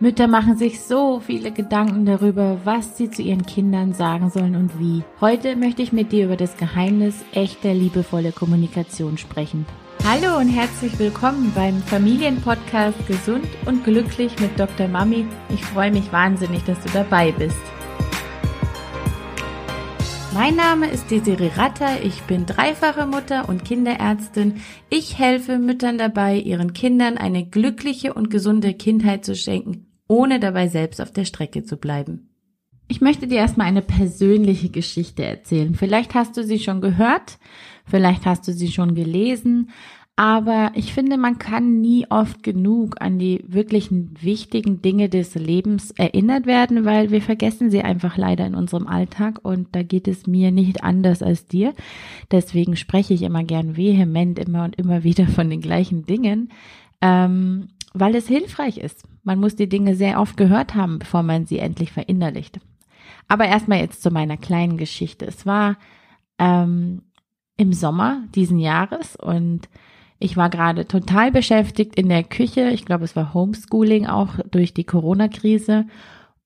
Mütter machen sich so viele Gedanken darüber, was sie zu ihren Kindern sagen sollen und wie. Heute möchte ich mit dir über das Geheimnis echter liebevoller Kommunikation sprechen. Hallo und herzlich willkommen beim Familienpodcast Gesund und Glücklich mit Dr. Mami. Ich freue mich wahnsinnig, dass du dabei bist. Mein Name ist Desiree Ratter, ich bin dreifache Mutter und Kinderärztin. Ich helfe Müttern dabei, ihren Kindern eine glückliche und gesunde Kindheit zu schenken ohne dabei selbst auf der Strecke zu bleiben. Ich möchte dir erstmal eine persönliche Geschichte erzählen. Vielleicht hast du sie schon gehört, vielleicht hast du sie schon gelesen, aber ich finde, man kann nie oft genug an die wirklichen wichtigen Dinge des Lebens erinnert werden, weil wir vergessen sie einfach leider in unserem Alltag und da geht es mir nicht anders als dir. Deswegen spreche ich immer gern vehement immer und immer wieder von den gleichen Dingen, ähm, weil es hilfreich ist. Man muss die Dinge sehr oft gehört haben, bevor man sie endlich verinnerlicht. Aber erstmal jetzt zu meiner kleinen Geschichte. Es war ähm, im Sommer diesen Jahres und ich war gerade total beschäftigt in der Küche. Ich glaube, es war Homeschooling auch durch die Corona-Krise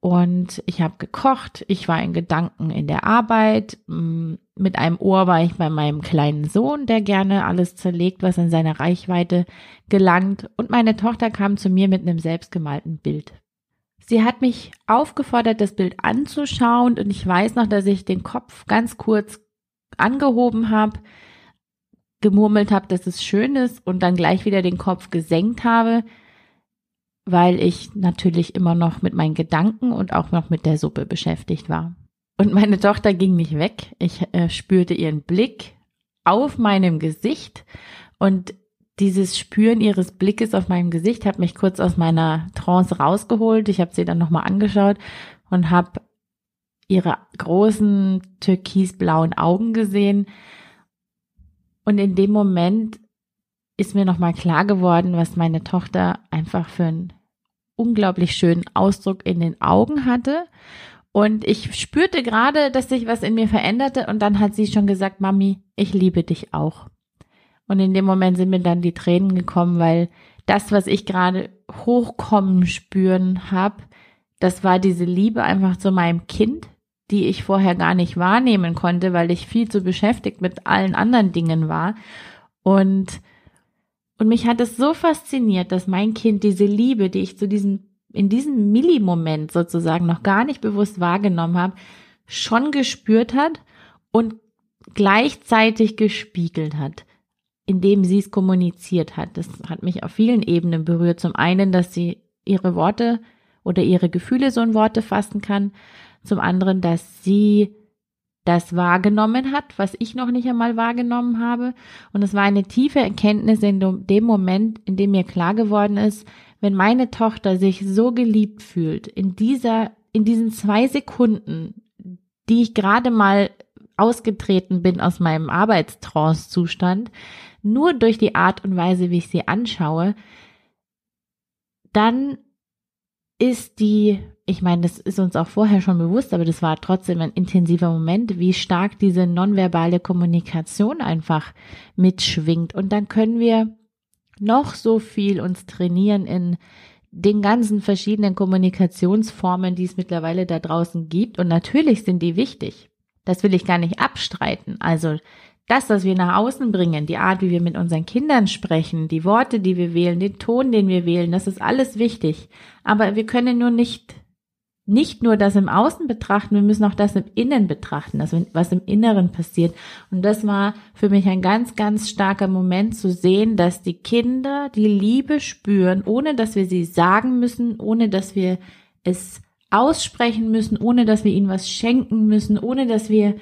und ich habe gekocht, ich war in Gedanken in der Arbeit, mm, mit einem Ohr war ich bei meinem kleinen Sohn, der gerne alles zerlegt, was in seine Reichweite gelangt, und meine Tochter kam zu mir mit einem selbstgemalten Bild. Sie hat mich aufgefordert, das Bild anzuschauen, und ich weiß noch, dass ich den Kopf ganz kurz angehoben habe, gemurmelt habe, dass es schön ist, und dann gleich wieder den Kopf gesenkt habe, weil ich natürlich immer noch mit meinen Gedanken und auch noch mit der Suppe beschäftigt war. Und meine Tochter ging nicht weg. Ich äh, spürte ihren Blick auf meinem Gesicht und dieses Spüren ihres Blickes auf meinem Gesicht hat mich kurz aus meiner Trance rausgeholt. Ich habe sie dann nochmal angeschaut und habe ihre großen türkisblauen Augen gesehen. Und in dem Moment ist mir nochmal klar geworden, was meine Tochter einfach für einen unglaublich schönen Ausdruck in den Augen hatte. Und ich spürte gerade, dass sich was in mir veränderte und dann hat sie schon gesagt, Mami, ich liebe dich auch. Und in dem Moment sind mir dann die Tränen gekommen, weil das, was ich gerade hochkommen spüren habe, das war diese Liebe einfach zu meinem Kind, die ich vorher gar nicht wahrnehmen konnte, weil ich viel zu beschäftigt mit allen anderen Dingen war. Und und mich hat es so fasziniert, dass mein Kind diese Liebe, die ich zu diesem, in diesem Millimoment sozusagen noch gar nicht bewusst wahrgenommen habe, schon gespürt hat und gleichzeitig gespiegelt hat, indem sie es kommuniziert hat. Das hat mich auf vielen Ebenen berührt. Zum einen, dass sie ihre Worte oder ihre Gefühle so in Worte fassen kann. Zum anderen, dass sie das wahrgenommen hat, was ich noch nicht einmal wahrgenommen habe. Und es war eine tiefe Erkenntnis in dem Moment, in dem mir klar geworden ist, wenn meine Tochter sich so geliebt fühlt, in dieser, in diesen zwei Sekunden, die ich gerade mal ausgetreten bin aus meinem Arbeitstrance-Zustand, nur durch die Art und Weise, wie ich sie anschaue, dann ist die ich meine, das ist uns auch vorher schon bewusst, aber das war trotzdem ein intensiver Moment, wie stark diese nonverbale Kommunikation einfach mitschwingt. Und dann können wir noch so viel uns trainieren in den ganzen verschiedenen Kommunikationsformen, die es mittlerweile da draußen gibt. Und natürlich sind die wichtig. Das will ich gar nicht abstreiten. Also das, was wir nach außen bringen, die Art, wie wir mit unseren Kindern sprechen, die Worte, die wir wählen, den Ton, den wir wählen, das ist alles wichtig. Aber wir können nur nicht nicht nur das im Außen betrachten, wir müssen auch das im Innen betrachten, das, was im Inneren passiert. Und das war für mich ein ganz, ganz starker Moment zu sehen, dass die Kinder die Liebe spüren, ohne dass wir sie sagen müssen, ohne dass wir es aussprechen müssen, ohne dass wir ihnen was schenken müssen, ohne dass wir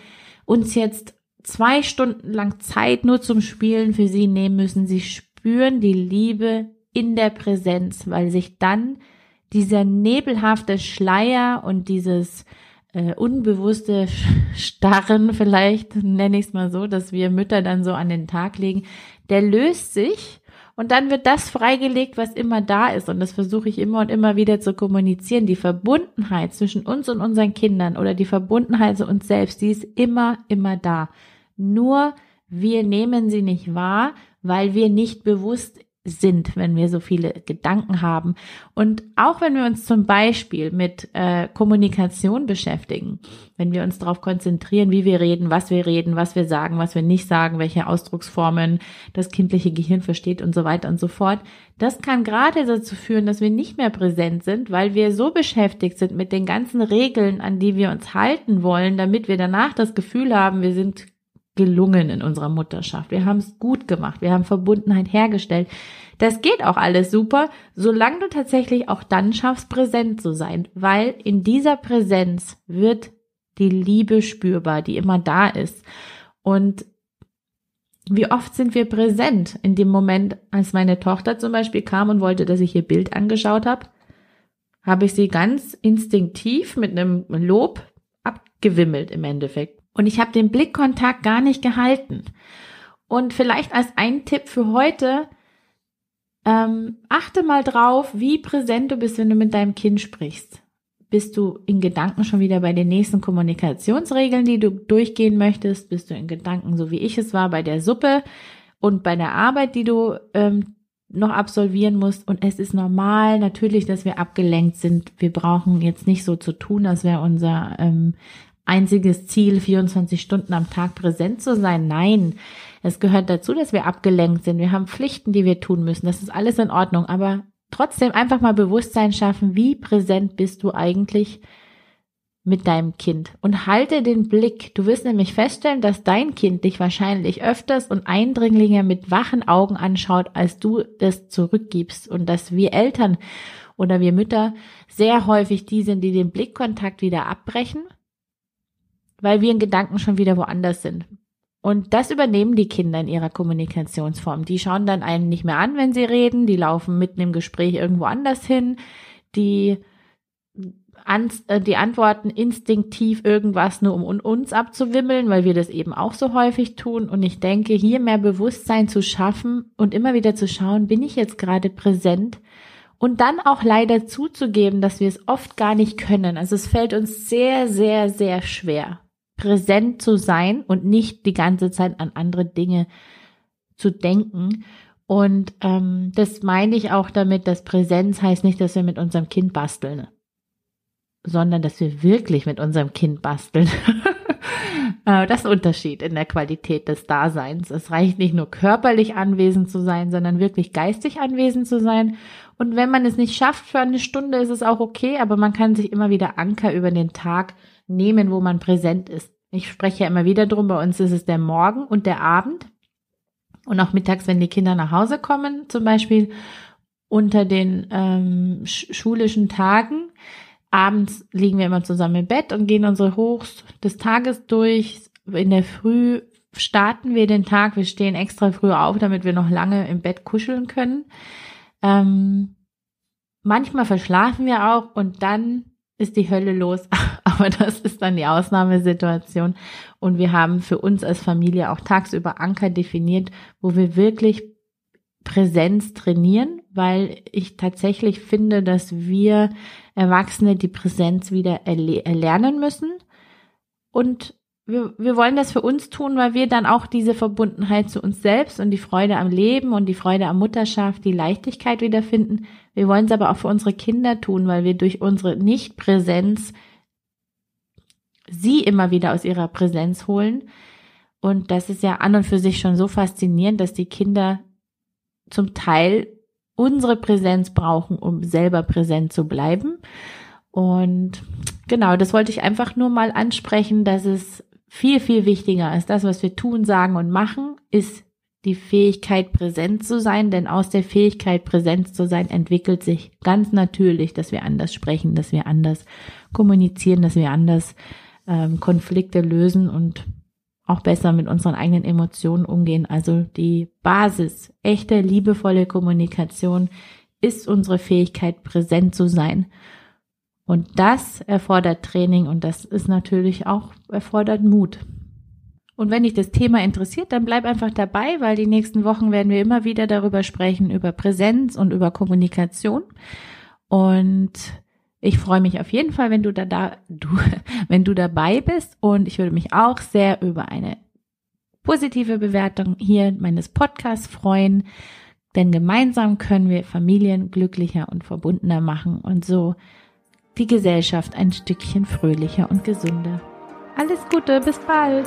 uns jetzt zwei Stunden lang Zeit nur zum Spielen für sie nehmen müssen. Sie spüren die Liebe in der Präsenz, weil sich dann dieser nebelhafte Schleier und dieses äh, unbewusste Starren vielleicht, nenne ich es mal so, dass wir Mütter dann so an den Tag legen, der löst sich und dann wird das freigelegt, was immer da ist. Und das versuche ich immer und immer wieder zu kommunizieren. Die Verbundenheit zwischen uns und unseren Kindern oder die Verbundenheit zu uns selbst, die ist immer, immer da. Nur wir nehmen sie nicht wahr, weil wir nicht bewusst sind, wenn wir so viele Gedanken haben. Und auch wenn wir uns zum Beispiel mit äh, Kommunikation beschäftigen, wenn wir uns darauf konzentrieren, wie wir reden, was wir reden, was wir sagen, was wir nicht sagen, welche Ausdrucksformen das kindliche Gehirn versteht und so weiter und so fort, das kann gerade dazu führen, dass wir nicht mehr präsent sind, weil wir so beschäftigt sind mit den ganzen Regeln, an die wir uns halten wollen, damit wir danach das Gefühl haben, wir sind gelungen in unserer Mutterschaft. Wir haben es gut gemacht. Wir haben Verbundenheit hergestellt. Das geht auch alles super, solange du tatsächlich auch dann schaffst, präsent zu sein, weil in dieser Präsenz wird die Liebe spürbar, die immer da ist. Und wie oft sind wir präsent in dem Moment, als meine Tochter zum Beispiel kam und wollte, dass ich ihr Bild angeschaut habe, habe ich sie ganz instinktiv mit einem Lob abgewimmelt im Endeffekt. Und ich habe den Blickkontakt gar nicht gehalten. Und vielleicht als ein Tipp für heute, ähm, achte mal drauf, wie präsent du bist, wenn du mit deinem Kind sprichst. Bist du in Gedanken schon wieder bei den nächsten Kommunikationsregeln, die du durchgehen möchtest? Bist du in Gedanken, so wie ich es war, bei der Suppe und bei der Arbeit, die du ähm, noch absolvieren musst? Und es ist normal, natürlich, dass wir abgelenkt sind. Wir brauchen jetzt nicht so zu tun, als wäre unser ähm, einziges Ziel, 24 Stunden am Tag präsent zu sein. Nein, es gehört dazu, dass wir abgelenkt sind. Wir haben Pflichten, die wir tun müssen. Das ist alles in Ordnung. Aber trotzdem einfach mal Bewusstsein schaffen, wie präsent bist du eigentlich mit deinem Kind und halte den Blick. Du wirst nämlich feststellen, dass dein Kind dich wahrscheinlich öfters und eindringlicher mit wachen Augen anschaut, als du das zurückgibst und dass wir Eltern oder wir Mütter sehr häufig die sind, die den Blickkontakt wieder abbrechen weil wir in Gedanken schon wieder woanders sind. Und das übernehmen die Kinder in ihrer Kommunikationsform. Die schauen dann einen nicht mehr an, wenn sie reden, die laufen mitten im Gespräch irgendwo anders hin, die, äh, die antworten instinktiv irgendwas nur um uns abzuwimmeln, weil wir das eben auch so häufig tun. Und ich denke, hier mehr Bewusstsein zu schaffen und immer wieder zu schauen, bin ich jetzt gerade präsent? Und dann auch leider zuzugeben, dass wir es oft gar nicht können. Also es fällt uns sehr, sehr, sehr schwer präsent zu sein und nicht die ganze Zeit an andere Dinge zu denken. Und ähm, das meine ich auch damit, dass Präsenz heißt nicht, dass wir mit unserem Kind basteln, sondern dass wir wirklich mit unserem Kind basteln. Äh, das Unterschied in der Qualität des Daseins. Es reicht nicht nur körperlich anwesend zu sein, sondern wirklich geistig anwesend zu sein. Und wenn man es nicht schafft für eine Stunde, ist es auch okay, aber man kann sich immer wieder Anker über den Tag nehmen, wo man präsent ist. Ich spreche ja immer wieder drum, bei uns ist es der Morgen und der Abend. Und auch mittags, wenn die Kinder nach Hause kommen, zum Beispiel unter den ähm, schulischen Tagen. Abends liegen wir immer zusammen im Bett und gehen unsere Hochs des Tages durch. In der Früh starten wir den Tag. Wir stehen extra früh auf, damit wir noch lange im Bett kuscheln können. Ähm, manchmal verschlafen wir auch und dann ist die Hölle los. Aber das ist dann die Ausnahmesituation. Und wir haben für uns als Familie auch tagsüber Anker definiert, wo wir wirklich Präsenz trainieren, weil ich tatsächlich finde, dass wir Erwachsene die Präsenz wieder erlernen müssen. Und wir, wir wollen das für uns tun, weil wir dann auch diese Verbundenheit zu uns selbst und die Freude am Leben und die Freude am Mutterschaft, die Leichtigkeit wiederfinden. Wir wollen es aber auch für unsere Kinder tun, weil wir durch unsere Nichtpräsenz sie immer wieder aus ihrer Präsenz holen. Und das ist ja an und für sich schon so faszinierend, dass die Kinder zum Teil unsere Präsenz brauchen, um selber präsent zu bleiben. Und genau, das wollte ich einfach nur mal ansprechen, dass es viel, viel wichtiger als das, was wir tun, sagen und machen, ist die Fähigkeit, präsent zu sein, denn aus der Fähigkeit, präsent zu sein, entwickelt sich ganz natürlich, dass wir anders sprechen, dass wir anders kommunizieren, dass wir anders ähm, Konflikte lösen und auch besser mit unseren eigenen Emotionen umgehen. Also die Basis, echte, liebevolle Kommunikation ist unsere Fähigkeit, präsent zu sein. Und das erfordert Training und das ist natürlich auch erfordert Mut. Und wenn dich das Thema interessiert, dann bleib einfach dabei, weil die nächsten Wochen werden wir immer wieder darüber sprechen, über Präsenz und über Kommunikation. Und ich freue mich auf jeden Fall, wenn du da, da du, wenn du dabei bist und ich würde mich auch sehr über eine positive Bewertung hier meines Podcasts freuen. Denn gemeinsam können wir Familien glücklicher und verbundener machen und so die Gesellschaft ein Stückchen fröhlicher und gesünder. Alles Gute, bis bald!